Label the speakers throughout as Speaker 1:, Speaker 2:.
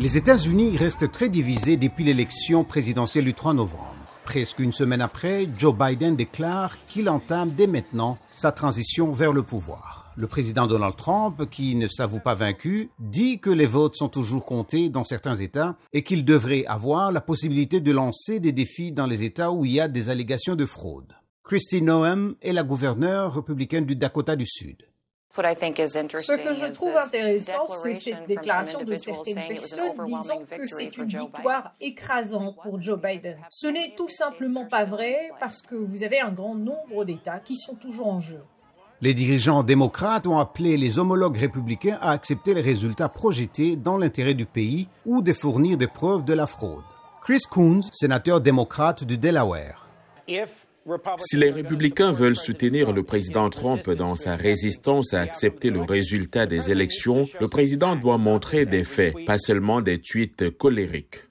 Speaker 1: Les États-Unis restent très divisés depuis l'élection présidentielle du 3 novembre. Presque une semaine après, Joe Biden déclare qu'il entame dès maintenant sa transition vers le pouvoir. Le président Donald Trump, qui ne s'avoue pas vaincu, dit que les votes sont toujours comptés dans certains États et qu'il devrait avoir la possibilité de lancer des défis dans les États où il y a des allégations de fraude. Christy Noem est la gouverneure républicaine du Dakota du Sud.
Speaker 2: Ce que je trouve intéressant, c'est cette déclaration de certaines personnes disant que c'est une victoire écrasante pour Joe Biden. Ce n'est tout simplement pas vrai parce que vous avez un grand nombre d'États qui sont toujours en jeu.
Speaker 1: Les dirigeants démocrates ont appelé les homologues républicains à accepter les résultats projetés dans l'intérêt du pays ou de fournir des preuves de la fraude. Chris Coons, sénateur démocrate du Delaware.
Speaker 3: Si les républicains veulent soutenir le président Trump dans sa résistance à accepter le résultat des élections, le président doit montrer des faits, pas seulement des tweets colériques.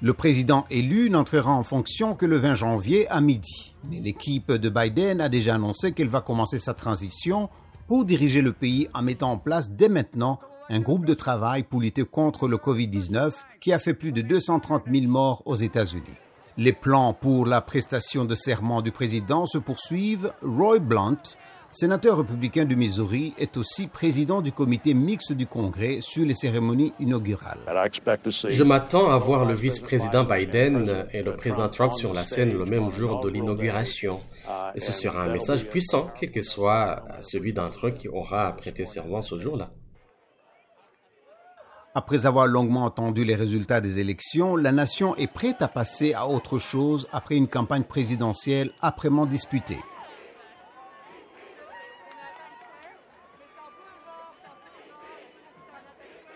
Speaker 1: Le président élu n'entrera en fonction que le 20 janvier à midi. Mais l'équipe de Biden a déjà annoncé qu'elle va commencer sa transition pour diriger le pays en mettant en place dès maintenant un groupe de travail pour lutter contre le Covid-19 qui a fait plus de 230 000 morts aux États-Unis. Les plans pour la prestation de serment du président se poursuivent. Roy Blunt, sénateur républicain du Missouri, est aussi président du comité mixte du Congrès sur les cérémonies inaugurales.
Speaker 4: Je m'attends à voir le vice-président Biden et le président Trump sur la scène le même jour de l'inauguration. Et ce sera un message puissant, quel que soit celui d'entre eux qui aura prêté serment ce jour-là.
Speaker 1: Après avoir longuement entendu les résultats des élections, la nation est prête à passer à autre chose après une campagne présidentielle âprement disputée.